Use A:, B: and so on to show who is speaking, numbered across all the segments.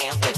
A: amplitude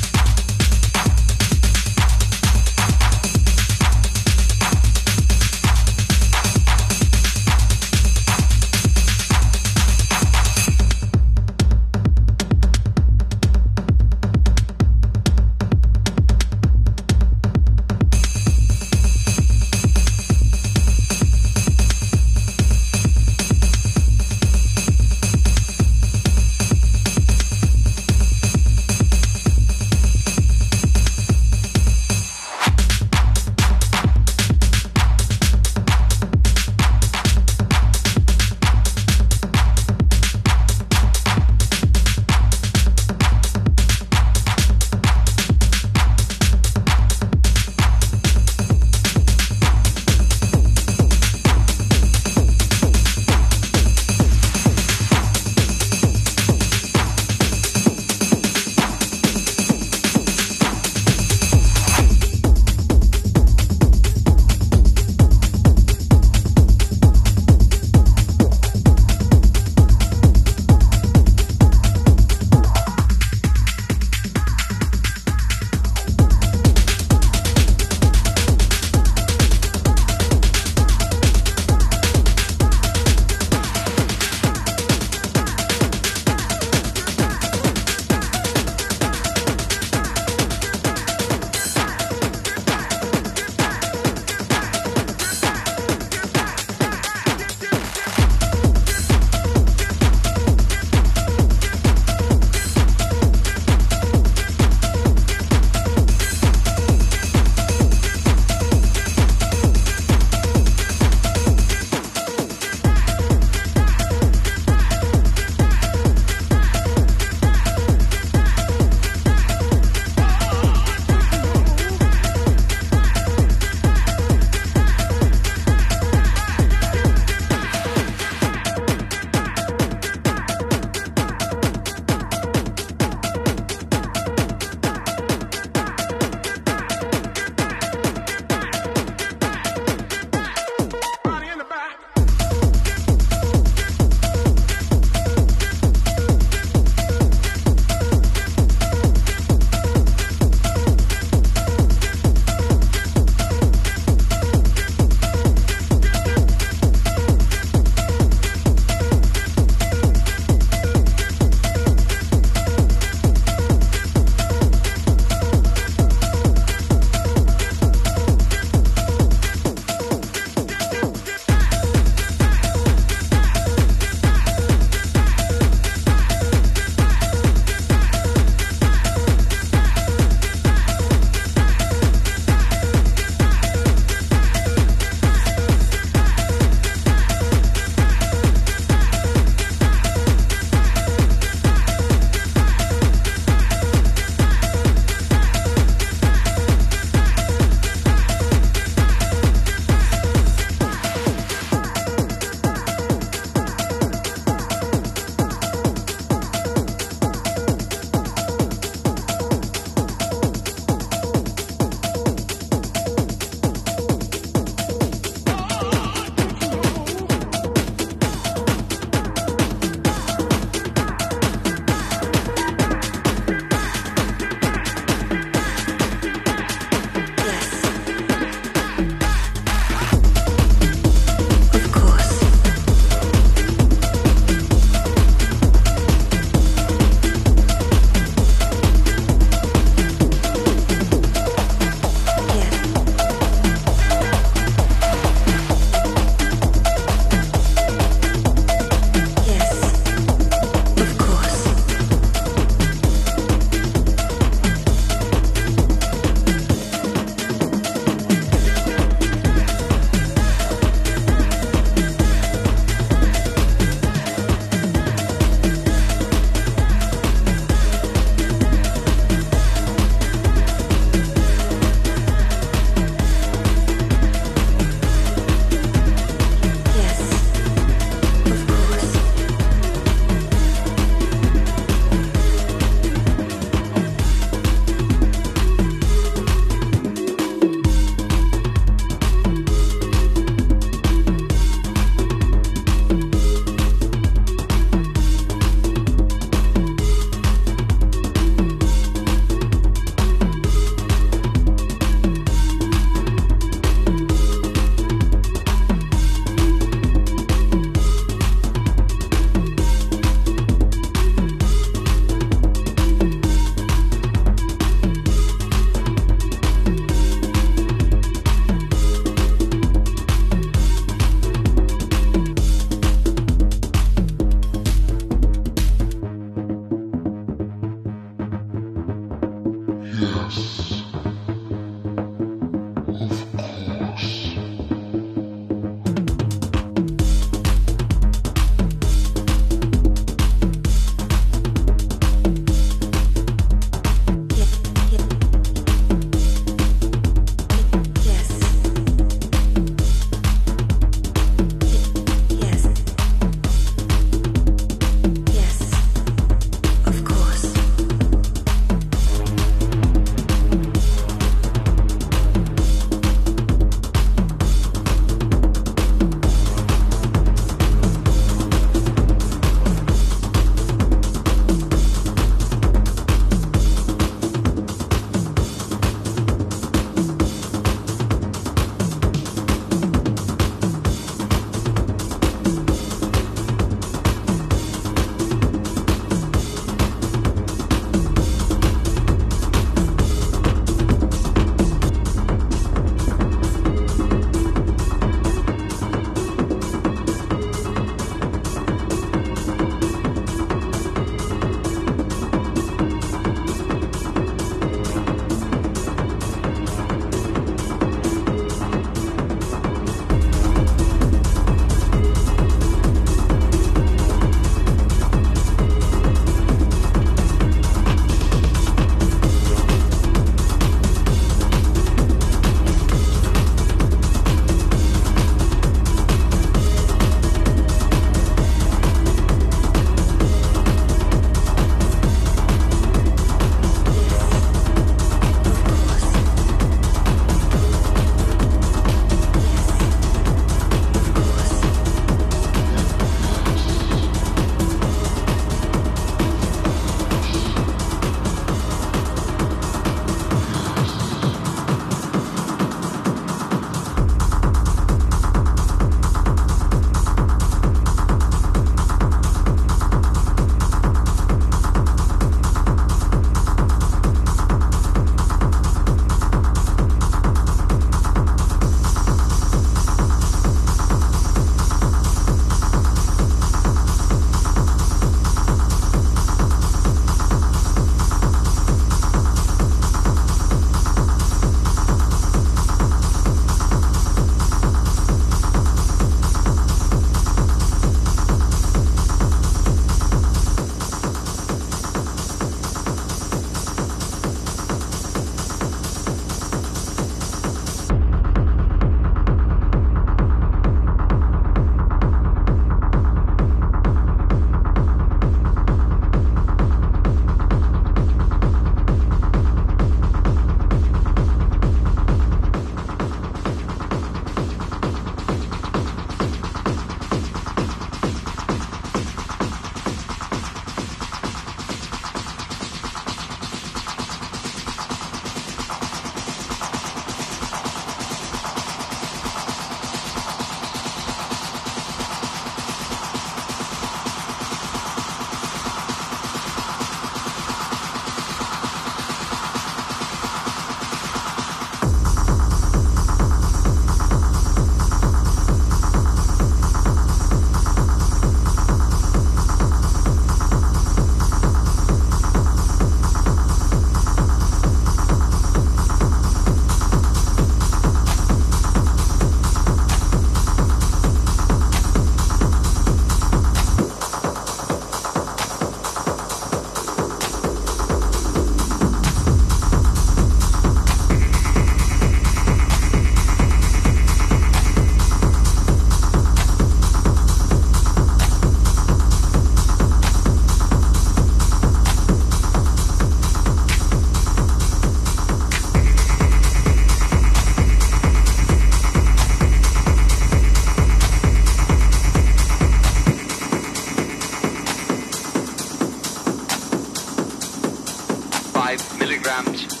A: 5 milligrams